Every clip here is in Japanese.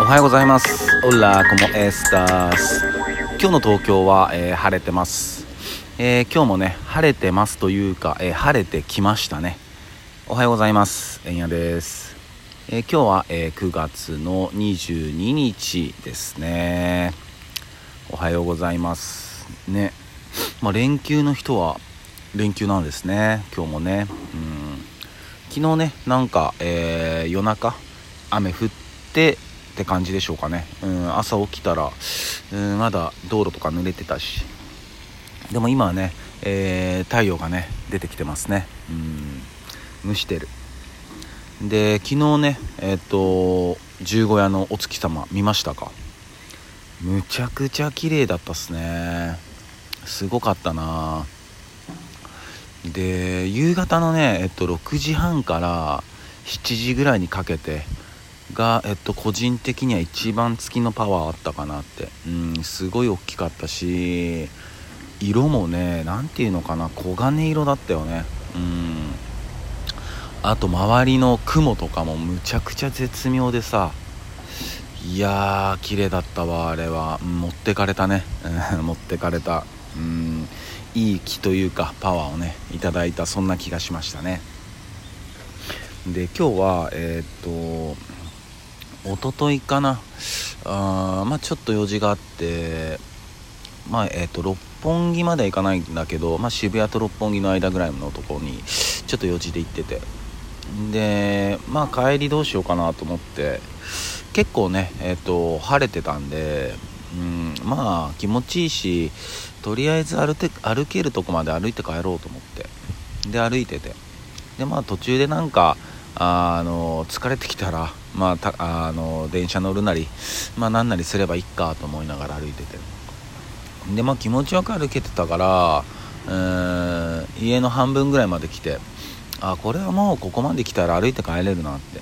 おはようございます。オラコモエスタス今日の東京は、えー、晴れてます、えー、今日もね晴れてますというか、えー、晴れてきましたね。おはようございます。えんやです、え今日は、え9月の22日ですね。おはようございます。ね。まあ、連休の人は連休なんですね。今日もね。うん。昨日ねなんか、え夜中雨降ってって感じでしょうかね、うん、朝起きたら、うん、まだ道路とか濡れてたし。でも今はね、えー、太陽がね出てきてますね。うん蒸してる。で昨日ねえっ、ー、と十五夜のお月様見ましたか？むちゃくちゃ綺麗だったっすね。すごかったな。で夕方のねえっと6時半から7時ぐらいにかけてが、えっと、個人的には一番月のパワーあったかなって。うんすごい大きかったし色もね何ていうのかな黄金色だったよね。うん。あと周りの雲とかもむちゃくちゃ絶妙でさいやー綺麗だったわあれは。持ってかれたね。持ってかれた。うん。いい気というかパワーをねいただいたそんな気がしましたね。で今日はえー、っと一昨日かな。あまあちょっと用事があってまあえっ、ー、と六本木まで行かないんだけど、まあ、渋谷と六本木の間ぐらいのところにちょっと用事で行ってて。でまあ帰りどうしようかなと思って結構ねえっ、ー、と晴れてたんでうんまあ気持ちいいしとりあえず歩て歩けるとこまで歩いて帰ろうと思って。で歩いてて。でまあ途中でなんかあの疲れてきたら、まあ、あの電車乗るなり、まあ、何なりすればいいかと思いながら歩いてて。でまあ気持ちよく歩けてたから、えー、家の半分ぐらいまで来てあこれはもうここまで来たら歩いて帰れるなって、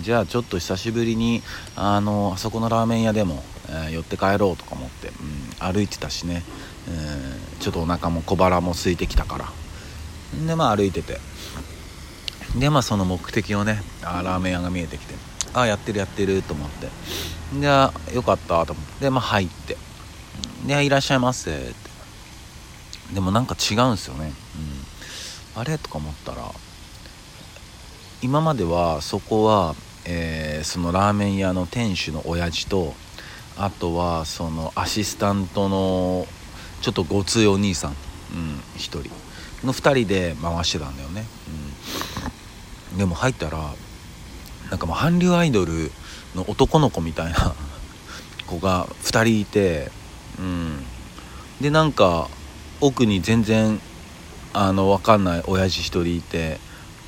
ん、じゃあちょっと久しぶりにあのあそこのラーメン屋でも、えー、寄って帰ろうとか思って、うん、歩いてたしね、えー、ちょっとお腹も小腹も空いてきたから。でまあ歩いてて。でまあその目的をねあラーメン屋が見えてきてああやってるやってると思って。でよかったと思って。でまあ入って。でいらっしゃいませ。ってでもなんか違うんですよね、うん、あれとか思ったら今まではそこは、えー、そのラーメン屋の店主の親父とあとはそのアシスタントのちょっとごついお兄さん、うん、1人。の2人で回してたんだよね、うん。でも入ったらなんかもう韓流アイドルの男の子みたいな 子が2人いてうん。でなんか奥に全然あの分かんない親父1人いて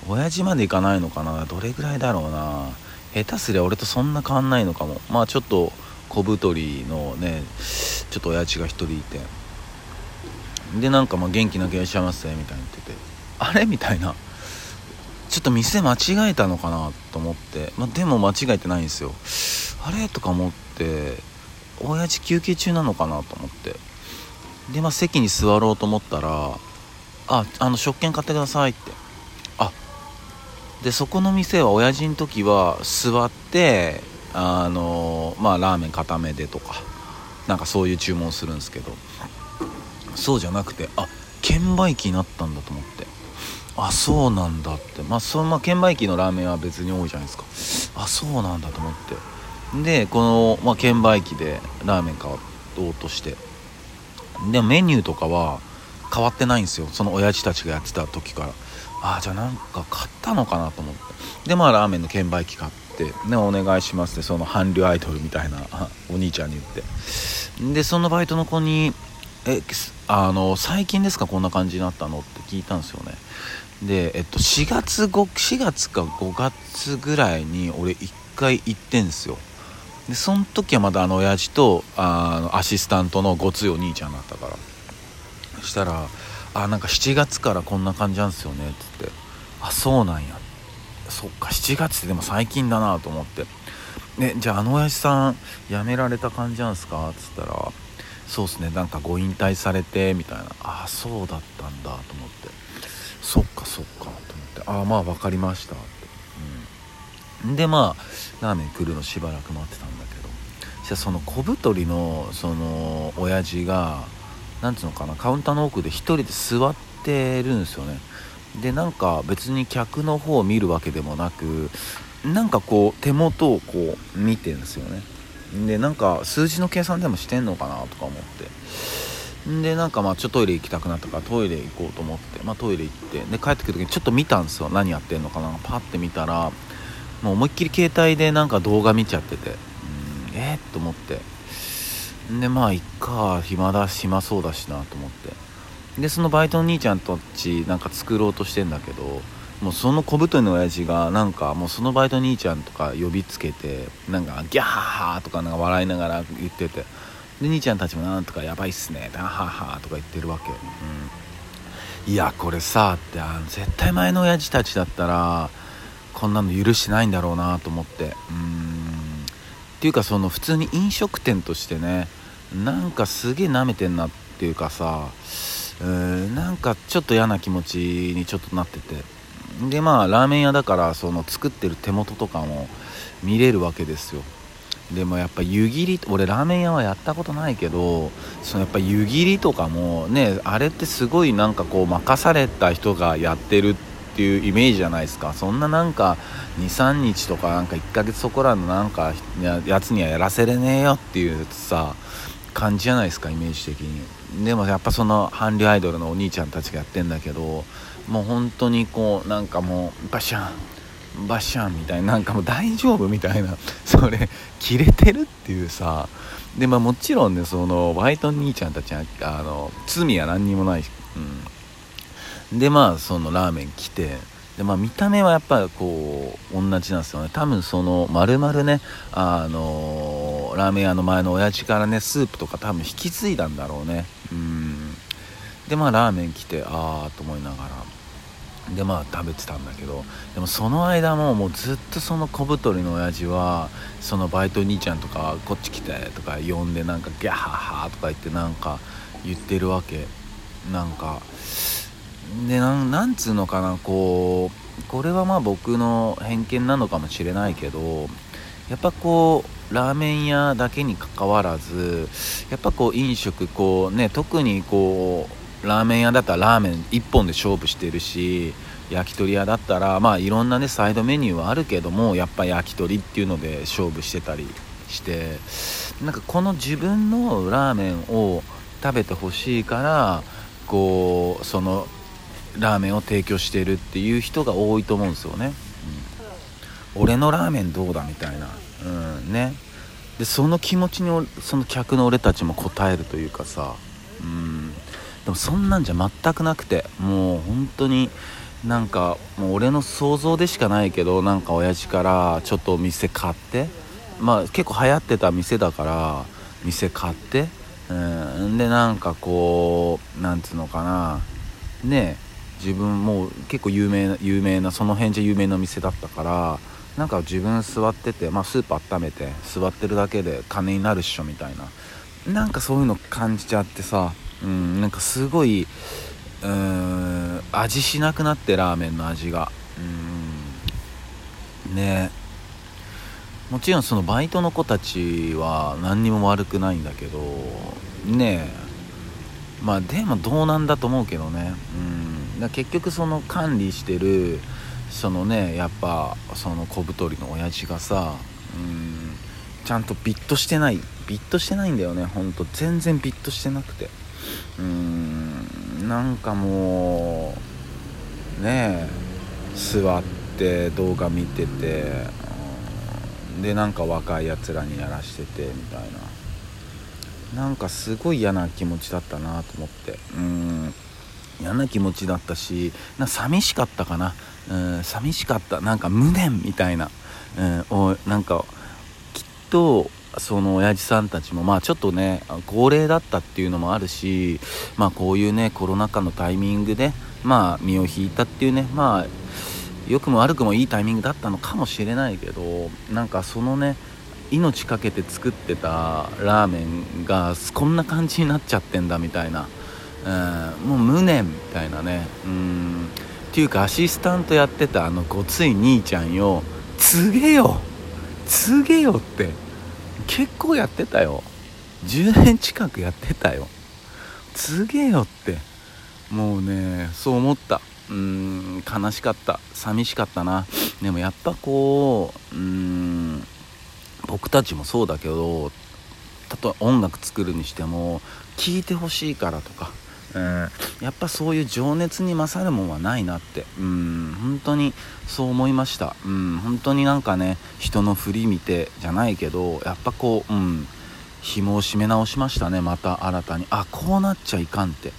親父まで行かないのかな？どれぐらいだろうな？下手すりゃ俺とそんな変わんないのかも。まあちょっと小太りのねちょっと親父が1人いて。でなんかまあ元気なきゃいらっしゃいませみたいに言ってて。あれ？みたいな。ちょっと店間違えたのかなと思って、まあ、でも間違えてないんですよ。あれ？とか思って。親父休憩中なのかなと思って。でまあ席に座ろうと思ったら「ああの食券買ってください」って。あでそこの店は親父の時は座ってあのまあラーメン固めでとかなんかそういう注文するんですけど。そうじゃなくてあ券売機になったんだと思って。あそうなんだって。まあそんな券売機のラーメンは別に多いじゃないですか。あそうなんだと思って。でこの、まあ、券売機でラーメン買おうとして。でもメニューとかは変わってないんですよ。その親父たちがやってた時から。ああじゃあなんか買ったのかなと思って。でまあラーメンの券売機買って。ねお願いしますってその韓流アイドルみたいなお兄ちゃんに言って。でそのバイトの子に「えあの最近ですか？こんな感じになったの?」って聞いたんですよね。で、えっと、4月 5, 4月か5月ぐらいに俺1回行ってんすよ。でその時はまだあの親父とあのアシスタントのごついお兄ちゃんだったから。そしたら「あなんか7月からこんな感じなんですよね」っつって「あそうなんや」そっか7月ってでも最近だなと思って「ねじゃああの親父さん辞められた感じなんすか?」っつったら「そうっすね。なんかご引退されて」みたいな「ああそうだったんだ」と思って。そっかそっかと思って。ああまあ分かりました。って、うん、でまあラーメン来るのしばらく待ってたんだけど。じゃあその小太りのその親父がなんつうのかな。カウンターの奥で1人で座ってるんですよね。でなんか別に客の方を見るわけでもなくなんかこう手元をこう見てんですよね。でなんか数字の計算でもしてんのかなとか思って。でなんかまあちょっとトイレ行きたくなったからトイレ行こうと思って、まあ、トイレ行って。で帰ってくる時にちょっと見たんですよ。何やってんのかな。パッて見たらもう思いっきり携帯でなんか動画見ちゃってて。うんえ、っと思って。でまあいっか暇だ暇そうだしなと思って。でそのバイトの兄ちゃんたちなんか作ろうとしてんだけどもうその小太りの親父がなんかもうそのバイト兄ちゃんとか呼びつけてなんかギャーハーとかなんか笑いながら言っててで兄ちゃんたちもなんとかやばいっすねダハハーとか言ってるわけ、うん、いやこれさってあの絶対前の親父たちだったらこんなの許してないんだろうなと思って。うん。っていうかその普通に飲食店としてねなんかすげえ舐めてんなっていうかさうーんなんかちょっと嫌な気持ちにちょっとなってて。でまあラーメン屋だからその作ってる手元とかも見れるわけですよ。でもやっぱ湯切り俺ラーメン屋はやったことないけどそのやっぱ湯切りとかもねあれってすごいなんかこう任された人がやってるっていうイメージじゃないですか。そんななんか23日とかなんか1ヶ月そこらのなんかやつにはやらせれねえよっていうさ感じじゃないですかイメージ的に。でもやっぱその韓流アイドルのお兄ちゃんたちがやってんだけどもう本当にこうなんかもうバシャンバシャンみたいななんかもう大丈夫みたいな それ切れてるっていうさ。でまあもちろんねそのバイト兄ちゃんたちはあの罪は何にもないし、うん、でまあそのラーメン来てでまあ見た目はやっぱこう同じなんですよね。多分その丸々ねあのラーメン屋の前の親父からねスープとか多分引き継いだんだろうね。うん。でまあラーメン来てああと思いながら。でまあ食べてたんだけどでもその間ももうずっとその小太りの親父はそのバイト兄ちゃんとかこっち来てとか呼んでなんかギャハハとか言ってなんか言ってるわけ。なんかでなんつうのかなこうこれはまあ僕の偏見なのかもしれないけどやっぱこうラーメン屋だけにかかわらずやっぱこう飲食こうね特にこうラーメン屋だったらラーメン1本で勝負してるし焼き鳥屋だったらまあいろんなねサイドメニューはあるけどもやっぱ焼き鳥っていうので勝負してたりしてなんかこの自分のラーメンを食べてほしいからこうそのラーメンを提供してるっていう人が多いと思うんですよね、うん、俺のラーメンどうだみたいな、うんね、でその気持ちにその客の俺たちも応えるというかさ、でもそんなんじゃ全くなくてもう本当になんかもう俺の想像でしかないけどなんか親父からちょっとお店買ってまあ結構流行ってた店だから店買ってうんでなんかこうなんつうのかなね自分もう結構有名な有名なその辺じゃ有名な店だったからなんか自分座ってて、まあ、スープ温めて座ってるだけで金になるっしょみたいななんかそういうの感じちゃってさ、うん、なんかすごいうん味しなくなってラーメンの味が。うんね。もちろんそのバイトの子たちは何にも悪くないんだけどね。えまあでもどうなんだと思うけどね。うんだ結局その管理してるそのねやっぱその小太りの親父がさうんちゃんとビットしてないビットしてないんだよねほんと。全然ビットしてなくて。うーんなんかもうねえ座って動画見ててでなんか若いやつらにやらしててみたいな。なんかすごい嫌な気持ちだったなと思って。うん嫌な気持ちだったしな寂しかったかな、うん、寂しかった。なんか無念みたいな、うん、おなんかきっとその親父さんたちもまあちょっとね高齢だったっていうのもあるしまあこういうねコロナ禍のタイミングでまあ身を引いたっていうねまあ良くも悪くもいいタイミングだったのかもしれないけどなんかそのね命かけて作ってたラーメンがこんな感じになっちゃってんだみたいなうん、もう無念みたいなねうん。っていうかアシスタントやってたあのごつい兄ちゃんよ告げよ告げよって。結構やってたよ。10年近くやってたよ。すげえよって。もうねそう思った。うん悲しかった。寂しかったな。でもやっぱこううん僕たちもそうだけど例えば音楽作るにしても聴いてほしいからとか、うん、やっぱそういう情熱に勝るもんはないなって。うん。本当にそう思いました。うん。本当になんかね人の振り見てじゃないけどやっぱこううん。紐を締め直しましたねまた新たに。あこうなっちゃいかんって。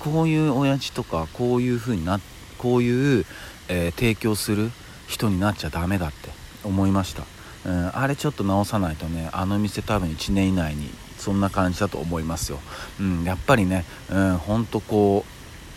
こういう親父とかこういう風になこういう、えー、提供する人になっちゃダメだって思いました。うん、あれちょっと直さないとねあの店多分1年以内にそんな感じだと思いますよ、うん、やっぱりね、うん、ほんとこ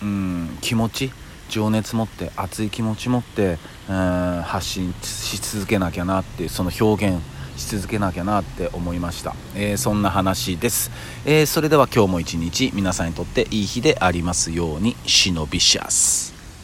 う、うん、気持ち情熱持って熱い気持ち持って、うん、発信し続けなきゃなっていうその表現し続けなきゃなって思いました、えー、そんな話です、えー、それでは今日も一日皆さんにとっていい日でありますようにシノビシャス